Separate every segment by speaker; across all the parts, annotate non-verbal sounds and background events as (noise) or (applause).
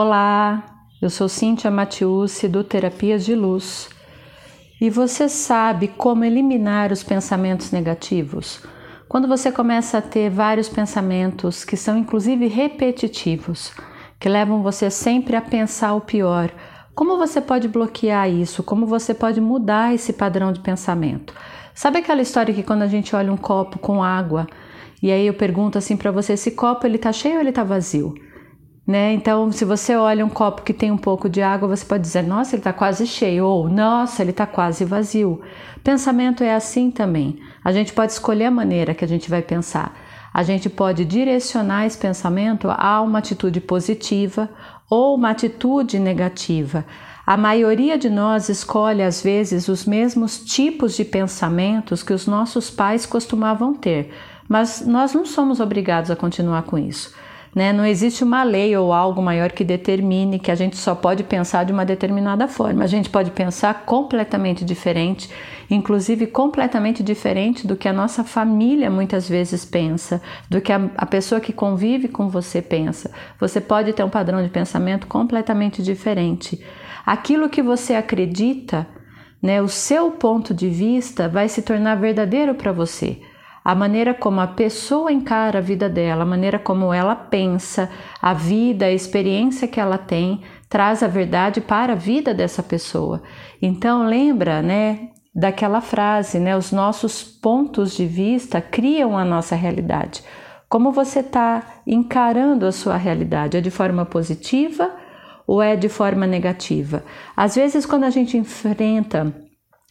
Speaker 1: Olá, eu sou Cíntia Matiusi do Terapias de Luz. E você sabe como eliminar os pensamentos negativos? Quando você começa a ter vários pensamentos que são inclusive repetitivos, que levam você sempre a pensar o pior, como você pode bloquear isso? Como você pode mudar esse padrão de pensamento? Sabe aquela história que quando a gente olha um copo com água e aí eu pergunto assim para você, esse copo ele tá cheio ou ele tá vazio? Né? Então, se você olha um copo que tem um pouco de água, você pode dizer, nossa, ele está quase cheio, ou nossa, ele está quase vazio. Pensamento é assim também. A gente pode escolher a maneira que a gente vai pensar. A gente pode direcionar esse pensamento a uma atitude positiva ou uma atitude negativa. A maioria de nós escolhe, às vezes, os mesmos tipos de pensamentos que os nossos pais costumavam ter, mas nós não somos obrigados a continuar com isso. Né? Não existe uma lei ou algo maior que determine que a gente só pode pensar de uma determinada forma. A gente pode pensar completamente diferente, inclusive completamente diferente do que a nossa família muitas vezes pensa, do que a, a pessoa que convive com você pensa. Você pode ter um padrão de pensamento completamente diferente. Aquilo que você acredita, né, o seu ponto de vista vai se tornar verdadeiro para você a maneira como a pessoa encara a vida dela, a maneira como ela pensa, a vida, a experiência que ela tem, traz a verdade para a vida dessa pessoa. Então lembra, né, daquela frase, né, os nossos pontos de vista criam a nossa realidade. Como você está encarando a sua realidade? É de forma positiva ou é de forma negativa? Às vezes, quando a gente enfrenta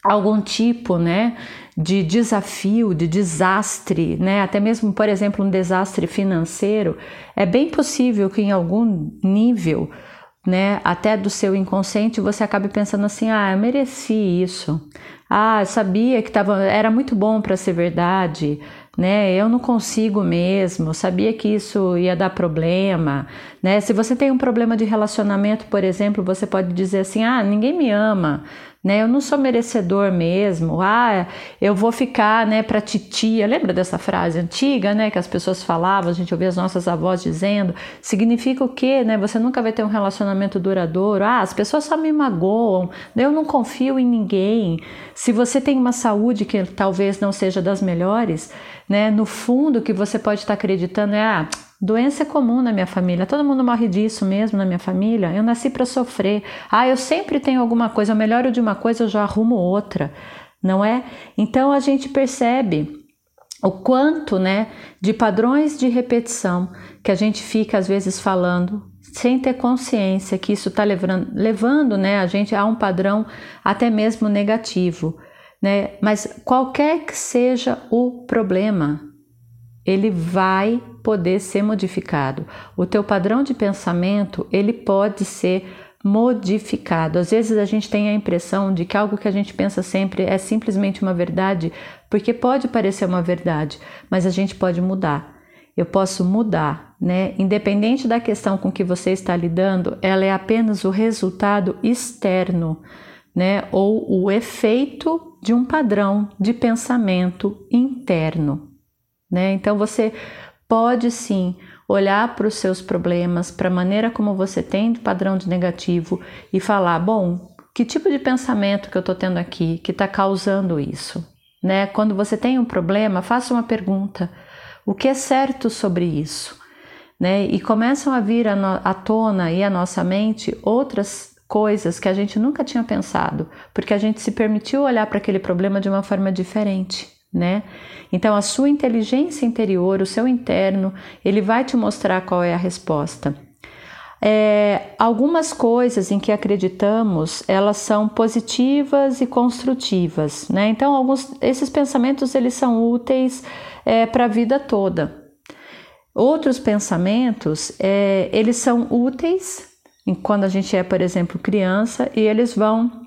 Speaker 1: algum tipo, né, de desafio, de desastre, né, até mesmo, por exemplo, um desastre financeiro, é bem possível que em algum nível, né, até do seu inconsciente, você acabe pensando assim: "Ah, eu mereci isso. Ah, eu sabia que tava, era muito bom para ser verdade né? Eu não consigo mesmo, sabia que isso ia dar problema, né? Se você tem um problema de relacionamento, por exemplo, você pode dizer assim: "Ah, ninguém me ama", né? Eu não sou merecedor mesmo. Ah, eu vou ficar, né, para titia. Lembra dessa frase antiga, né, que as pessoas falavam, a gente ouvia as nossas avós dizendo? Significa o quê, né? Você nunca vai ter um relacionamento duradouro. Ah, as pessoas só me magoam. Eu não confio em ninguém. Se você tem uma saúde que talvez não seja das melhores, né? No fundo, o que você pode estar acreditando é: ah, doença é comum na minha família, todo mundo morre disso mesmo na minha família. Eu nasci para sofrer. Ah, eu sempre tenho alguma coisa, eu melhoro de uma coisa, eu já arrumo outra, não é? Então a gente percebe o quanto, né, de padrões de repetição que a gente fica às vezes falando sem ter consciência que isso está levando, levando, né, a gente a um padrão até mesmo negativo né? Mas qualquer que seja o problema, ele vai poder ser modificado. O teu padrão de pensamento, ele pode ser modificado. Às vezes a gente tem a impressão de que algo que a gente pensa sempre é simplesmente uma verdade, porque pode parecer uma verdade, mas a gente pode mudar. Eu posso mudar, né? Independente da questão com que você está lidando, ela é apenas o resultado externo, né? Ou o efeito de um padrão de pensamento interno. Né? Então você pode sim olhar para os seus problemas, para a maneira como você tem de padrão de negativo e falar: bom, que tipo de pensamento que eu estou tendo aqui que está causando isso? Né? Quando você tem um problema, faça uma pergunta: o que é certo sobre isso? Né? E começam a vir à tona e à nossa mente outras coisas que a gente nunca tinha pensado, porque a gente se permitiu olhar para aquele problema de uma forma diferente, né? Então a sua inteligência interior, o seu interno, ele vai te mostrar qual é a resposta. É, algumas coisas em que acreditamos, elas são positivas e construtivas, né? Então alguns esses pensamentos eles são úteis é, para a vida toda. Outros pensamentos, é, eles são úteis quando a gente é, por exemplo, criança, e eles vão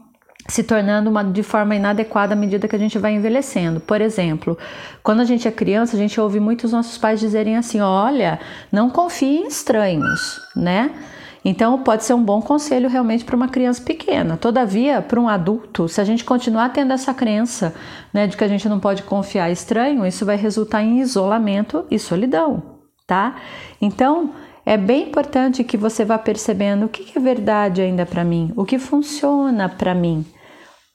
Speaker 1: se tornando uma, de forma inadequada à medida que a gente vai envelhecendo. Por exemplo, quando a gente é criança, a gente ouve muitos nossos pais dizerem assim: olha, não confie em estranhos, né? Então, pode ser um bom conselho realmente para uma criança pequena. Todavia, para um adulto, se a gente continuar tendo essa crença né, de que a gente não pode confiar em estranho, isso vai resultar em isolamento e solidão, tá? Então, é bem importante que você vá percebendo o que é verdade ainda para mim, o que funciona para mim,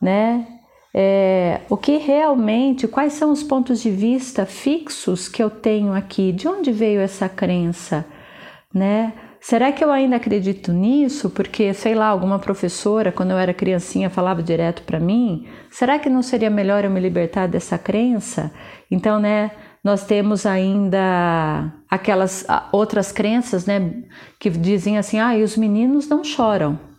Speaker 1: né? É, o que realmente, quais são os pontos de vista fixos que eu tenho aqui? De onde veio essa crença, né? Será que eu ainda acredito nisso? Porque, sei lá, alguma professora, quando eu era criancinha, falava direto para mim. Será que não seria melhor eu me libertar dessa crença? Então, né, nós temos ainda aquelas outras crenças, né, que dizem assim: ah, e os meninos não choram.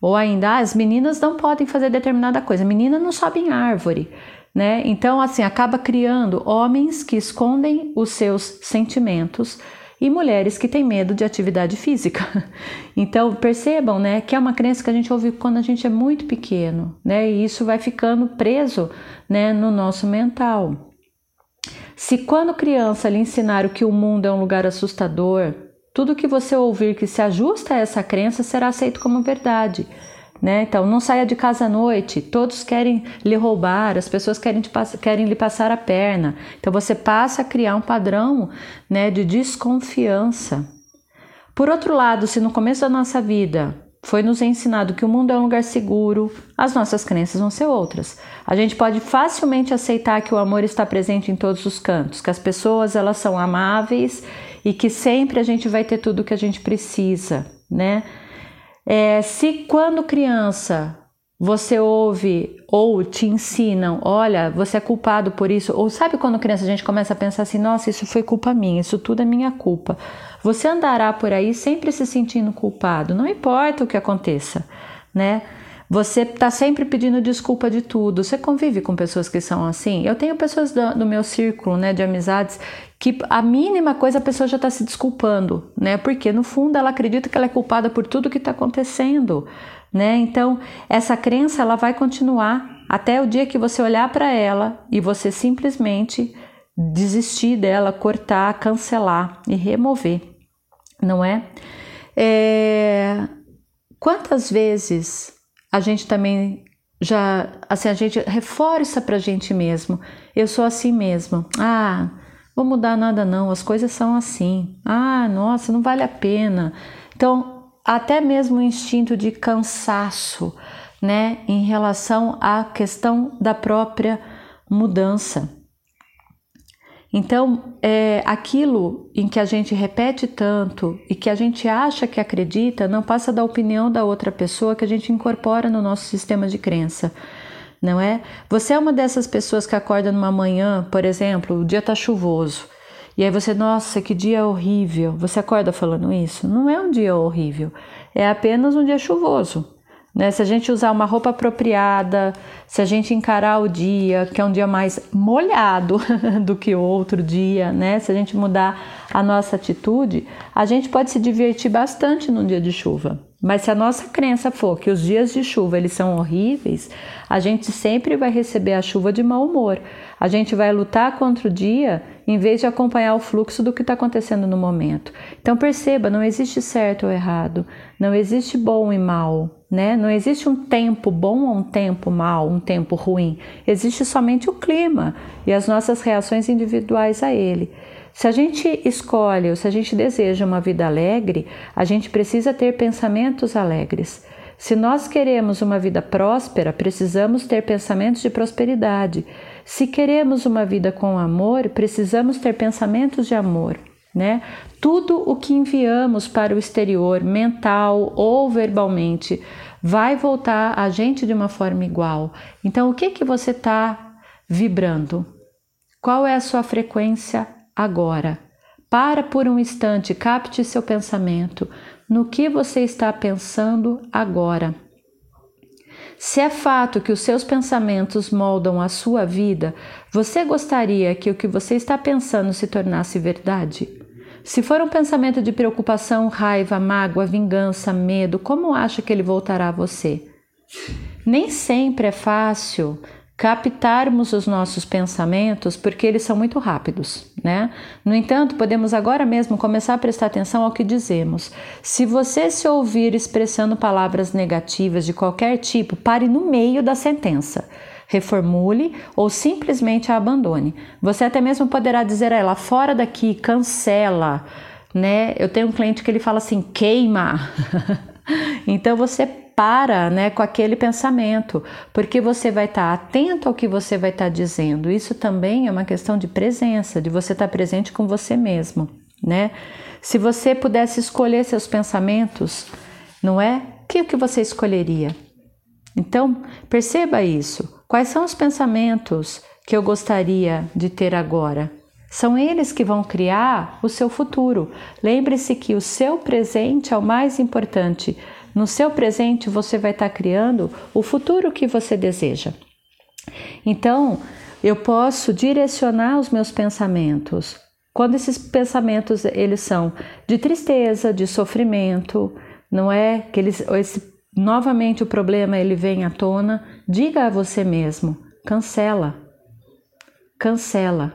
Speaker 1: Ou ainda, ah, as meninas não podem fazer determinada coisa, menina não sobe em árvore. Né? Então, assim, acaba criando homens que escondem os seus sentimentos e mulheres que têm medo de atividade física. (laughs) Então percebam, né, que é uma crença que a gente ouve quando a gente é muito pequeno, né, e isso vai ficando preso, né, no nosso mental. Se quando criança lhe ensinaram que o mundo é um lugar assustador, tudo que você ouvir que se ajusta a essa crença será aceito como verdade. Né? Então, não saia de casa à noite, todos querem lhe roubar, as pessoas querem, te, querem lhe passar a perna. Então, você passa a criar um padrão né, de desconfiança. Por outro lado, se no começo da nossa vida foi nos ensinado que o mundo é um lugar seguro, as nossas crenças vão ser outras. A gente pode facilmente aceitar que o amor está presente em todos os cantos, que as pessoas elas são amáveis e que sempre a gente vai ter tudo o que a gente precisa, né? É, se quando criança você ouve ou te ensinam, olha, você é culpado por isso, ou sabe quando criança a gente começa a pensar assim, nossa, isso foi culpa minha, isso tudo é minha culpa. Você andará por aí sempre se sentindo culpado, não importa o que aconteça, né? Você está sempre pedindo desculpa de tudo. Você convive com pessoas que são assim? Eu tenho pessoas do, do meu círculo, né, de amizades, que a mínima coisa a pessoa já está se desculpando, né? Porque no fundo ela acredita que ela é culpada por tudo que está acontecendo, né? Então essa crença ela vai continuar até o dia que você olhar para ela e você simplesmente desistir dela, cortar, cancelar e remover, não é? é... Quantas vezes a gente também já, assim, a gente reforça para a gente mesmo. Eu sou assim mesmo. Ah, vou mudar nada não, as coisas são assim. Ah, nossa, não vale a pena. Então, até mesmo o instinto de cansaço, né, em relação à questão da própria mudança. Então, é, aquilo em que a gente repete tanto e que a gente acha que acredita não passa da opinião da outra pessoa que a gente incorpora no nosso sistema de crença, não é? Você é uma dessas pessoas que acorda numa manhã, por exemplo, o dia está chuvoso, e aí você, nossa, que dia horrível. Você acorda falando isso? Não é um dia horrível, é apenas um dia chuvoso. Né? Se a gente usar uma roupa apropriada, se a gente encarar o dia, que é um dia mais molhado (laughs) do que outro dia, né? Se a gente mudar a nossa atitude, a gente pode se divertir bastante num dia de chuva. Mas se a nossa crença for que os dias de chuva eles são horríveis, a gente sempre vai receber a chuva de mau humor. A gente vai lutar contra o dia em vez de acompanhar o fluxo do que está acontecendo no momento. Então perceba, não existe certo ou errado, não existe bom e mal, né? Não existe um tempo bom ou um tempo mal, um tempo ruim. Existe somente o clima e as nossas reações individuais a ele. Se a gente escolhe ou se a gente deseja uma vida alegre, a gente precisa ter pensamentos alegres. Se nós queremos uma vida próspera, precisamos ter pensamentos de prosperidade. Se queremos uma vida com amor, precisamos ter pensamentos de amor. Né? Tudo o que enviamos para o exterior, mental ou verbalmente, vai voltar a gente de uma forma igual. Então, o que que você está vibrando? Qual é a sua frequência agora? Para por um instante, capte seu pensamento no que você está pensando agora. Se é fato que os seus pensamentos moldam a sua vida, você gostaria que o que você está pensando se tornasse verdade? Se for um pensamento de preocupação, raiva, mágoa, vingança, medo, como acha que ele voltará a você? Nem sempre é fácil captarmos os nossos pensamentos porque eles são muito rápidos, né? No entanto, podemos agora mesmo começar a prestar atenção ao que dizemos. Se você se ouvir expressando palavras negativas de qualquer tipo, pare no meio da sentença. Reformule ou simplesmente a abandone. Você até mesmo poderá dizer a ela: fora daqui, cancela né? Eu tenho um cliente que ele fala assim, queima. (laughs) então você para, né, com aquele pensamento, porque você vai estar tá atento ao que você vai estar tá dizendo. Isso também é uma questão de presença, de você estar tá presente com você mesmo, né? Se você pudesse escolher seus pensamentos, não é? O que, que você escolheria? Então, perceba isso. Quais são os pensamentos que eu gostaria de ter agora? São eles que vão criar o seu futuro. Lembre-se que o seu presente é o mais importante. No seu presente, você vai estar criando o futuro que você deseja. Então, eu posso direcionar os meus pensamentos. Quando esses pensamentos eles são de tristeza, de sofrimento, não é que eles esse novamente o problema ele vem à tona, diga a você mesmo, cancela. Cancela.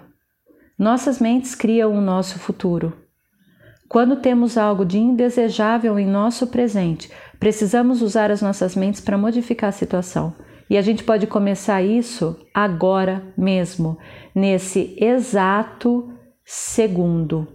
Speaker 1: Nossas mentes criam o nosso futuro. Quando temos algo de indesejável em nosso presente, precisamos usar as nossas mentes para modificar a situação. E a gente pode começar isso agora mesmo, nesse exato segundo.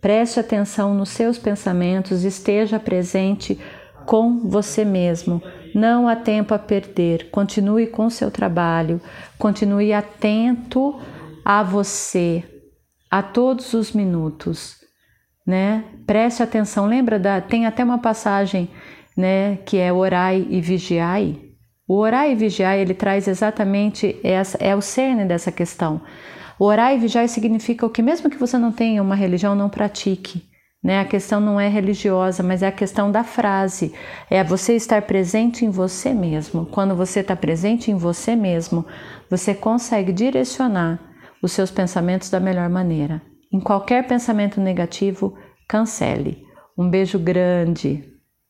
Speaker 1: Preste atenção nos seus pensamentos, esteja presente com você mesmo. Não há tempo a perder. Continue com seu trabalho, continue atento a você a todos os minutos, né? Preste atenção. Lembra da tem até uma passagem, né, que é orai e vigiai. O orai e vigiai, ele traz exatamente essa é o cerne dessa questão. O orar e vigiar significa o que, mesmo que você não tenha uma religião, não pratique. Né? A questão não é religiosa, mas é a questão da frase. É você estar presente em você mesmo. Quando você está presente em você mesmo, você consegue direcionar os seus pensamentos da melhor maneira. Em qualquer pensamento negativo, cancele. Um beijo grande.